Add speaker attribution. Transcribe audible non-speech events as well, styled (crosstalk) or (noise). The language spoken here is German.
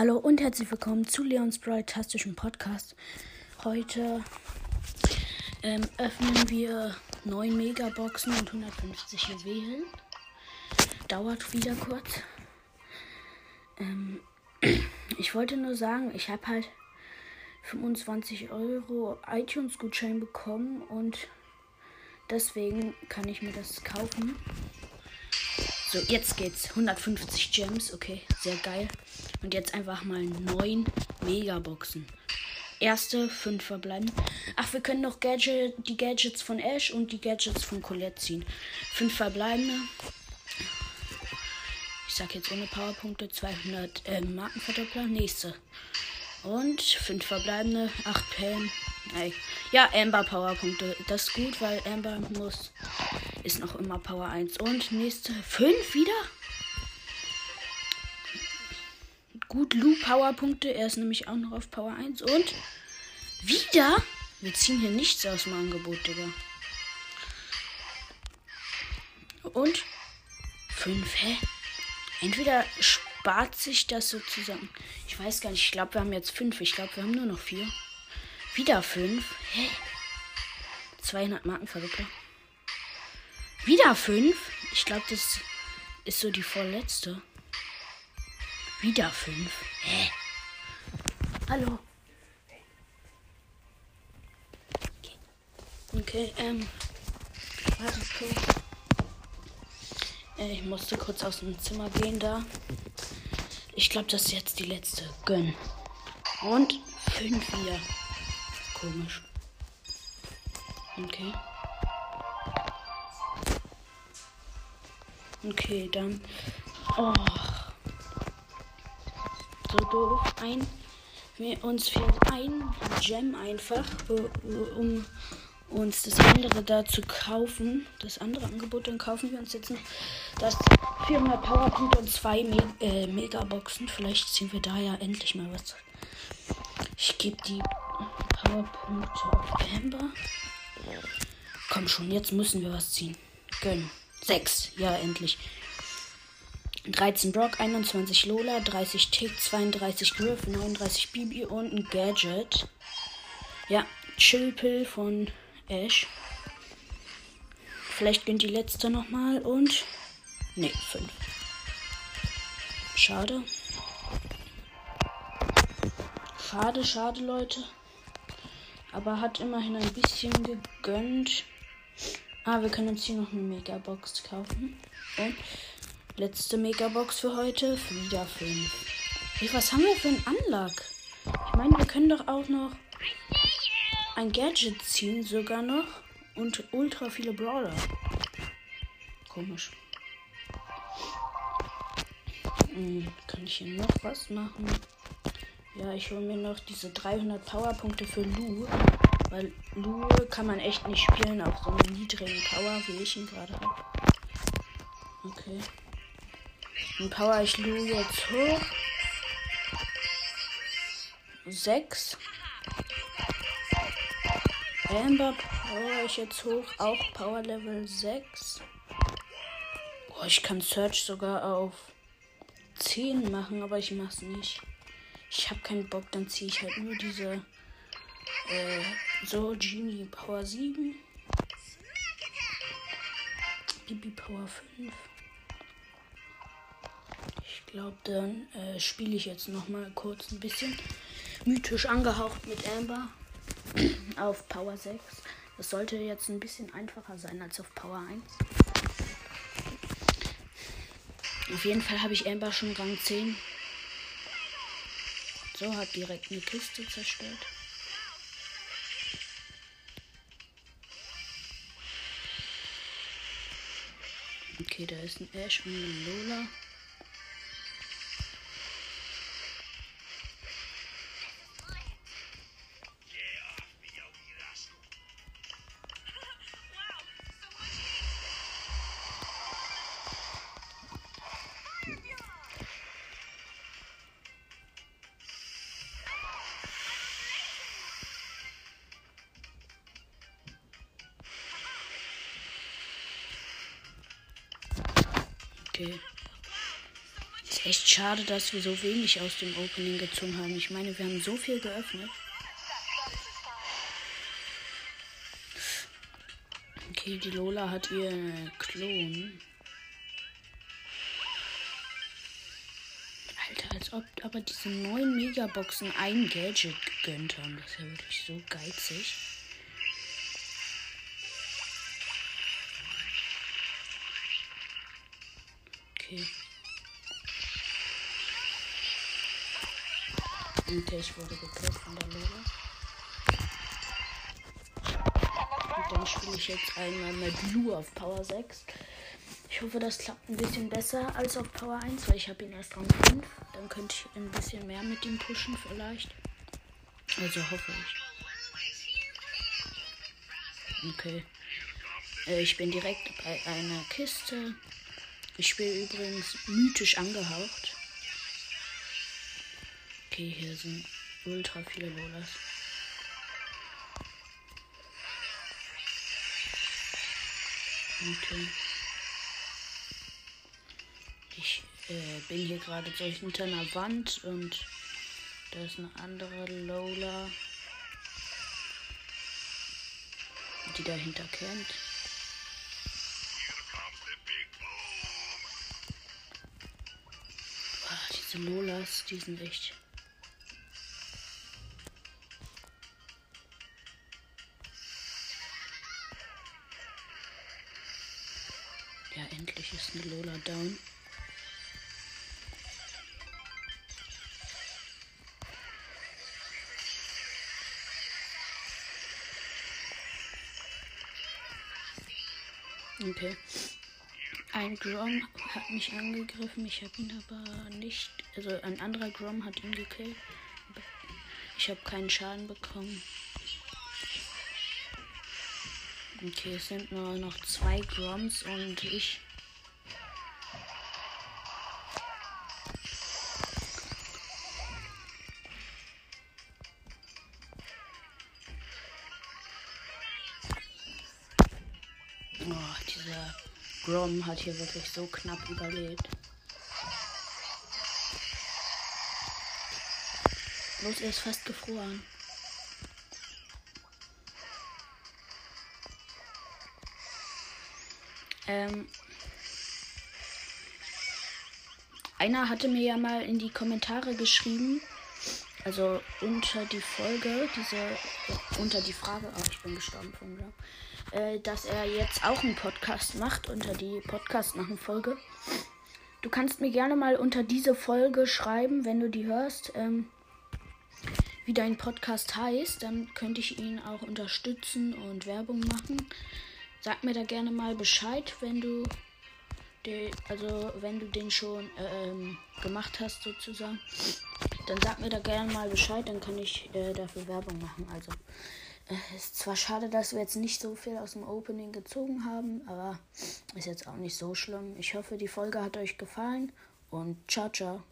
Speaker 1: Hallo und herzlich willkommen zu Leons Bright-tastischen Podcast. Heute ähm, öffnen wir 9 Megaboxen und 150 Juwelen. Dauert wieder kurz. Ähm, (clears throat) ich wollte nur sagen, ich habe halt 25 Euro iTunes-Gutschein bekommen und deswegen kann ich mir das kaufen. So, jetzt geht's. 150 Gems, okay, sehr geil. Und jetzt einfach mal 9 Megaboxen. Erste 5 verbleiben. Ach, wir können noch Gadget, die Gadgets von Ash und die Gadgets von Colette ziehen. 5 verbleibende. Ich sag jetzt ohne Powerpunkte 200 äh, Markenverdoppler. Nächste. Und 5 verbleibende. 8 Pam. Ja, Amber Powerpunkte. Das ist gut, weil Amber muss ist noch immer Power 1. Und nächste 5 wieder. Gut, Lu Powerpunkte. Er ist nämlich auch noch auf Power 1. Und wieder. Wir ziehen hier nichts aus dem Angebot, Digga. Und 5, hä? Entweder spart sich das sozusagen. Ich weiß gar nicht. Ich glaube, wir haben jetzt 5. Ich glaube, wir haben nur noch 4. Wieder 5. Hä? 200 Marken verwickelt. Wieder fünf? Ich glaube, das ist so die vorletzte. Wieder fünf? Hä? Hallo? Okay, okay ähm. Warte kurz. Äh, ich musste kurz aus dem Zimmer gehen da. Ich glaube, das ist jetzt die letzte. Gönn. Und fünf wieder. Komisch. Okay. Okay, dann. Oh. So doof. Ein. Wir, uns fehlt ein Gem einfach, um uns das andere da zu kaufen. Das andere Angebot, dann kaufen wir uns jetzt noch das 400 Powerpunkte und zwei Me äh, Megaboxen. Vielleicht ziehen wir da ja endlich mal was. Ich gebe die Powerpunkte auf Amber. Komm schon, jetzt müssen wir was ziehen. Gönnen. 6. Ja, endlich. 13 Brock, 21 Lola, 30 Tick, 32 Griff, 39 Bibi und ein Gadget. Ja, Chillpill von Ash. Vielleicht gönnt die letzte nochmal und. Ne, 5. Schade. Schade, schade, Leute. Aber hat immerhin ein bisschen gegönnt. Ah, wir können uns hier noch eine Megabox kaufen. Und letzte Megabox für heute. Wieder 5. Hey, was haben wir für einen Anlag? Ich meine, wir können doch auch noch ein Gadget ziehen, sogar noch. Und ultra viele Brawler. Komisch. Hm, kann ich hier noch was machen? Ja, ich hole mir noch diese 300 Powerpunkte für Lu. Weil Lu kann man echt nicht spielen auf so einem niedrigen Power, wie ich ihn gerade habe. Okay. Dann power ich Lu jetzt hoch. 6. Amber power ich jetzt hoch. Auch Power Level 6. Oh, ich kann Search sogar auf 10 machen, aber ich mach's nicht. Ich habe keinen Bock, dann ziehe ich halt nur diese äh, so, Genie Power 7. Bibi Power 5. Ich glaube, dann äh, spiele ich jetzt noch mal kurz ein bisschen mythisch angehaucht mit Amber (clears throat) auf Power 6. Das sollte jetzt ein bisschen einfacher sein als auf Power 1. Auf jeden Fall habe ich Amber schon Rang 10. So, hat direkt eine Kiste zerstört. Okay, da ist ein Ash und ein Lola. Okay. Ist echt schade, dass wir so wenig aus dem Opening gezogen haben. Ich meine, wir haben so viel geöffnet. Okay, die Lola hat ihr Klon. Alter, als ob aber diese neuen Megaboxen ein Gadget gegönnt haben. Das ist ja wirklich so geizig. Okay. Okay, ich wurde gekillt von der Lola. Und dann spiele ich jetzt einmal mit Blue auf Power 6. Ich hoffe, das klappt ein bisschen besser als auf Power 1, weil ich habe ihn erst Rang 5. Dann könnte ich ein bisschen mehr mit ihm pushen vielleicht. Also hoffe ich. Okay. Äh, ich bin direkt bei einer Kiste. Ich spiele übrigens mythisch angehaucht. Okay, hier sind ultra viele Lolas. Okay. Ich äh, bin hier gerade hinter einer Wand und da ist eine andere Lola, die dahinter kennt. Lolas, die sind echt ist eine Lola down. Okay. Ein Grom hat mich angegriffen. Ich habe ihn aber nicht. Also ein anderer Grom hat ihn gekillt. Ich habe keinen Schaden bekommen. Okay, es sind nur noch zwei Groms und ich. Grom hat hier wirklich so knapp überlebt. Los, er ist fast gefroren. Ähm, einer hatte mir ja mal in die Kommentare geschrieben, also unter die Folge, diese, unter die Frage, oh, ich bin gestorben von Glauben äh, dass er jetzt auch einen Podcast macht unter die Podcast machen Folge. Du kannst mir gerne mal unter diese Folge schreiben, wenn du die hörst, ähm, wie dein Podcast heißt. Dann könnte ich ihn auch unterstützen und Werbung machen. Sag mir da gerne mal Bescheid, wenn du den, also wenn du den schon ähm, gemacht hast sozusagen. Dann sag mir da gerne mal Bescheid, dann kann ich äh, dafür Werbung machen. Also ist zwar schade, dass wir jetzt nicht so viel aus dem Opening gezogen haben, aber ist jetzt auch nicht so schlimm. Ich hoffe, die Folge hat euch gefallen und ciao, ciao.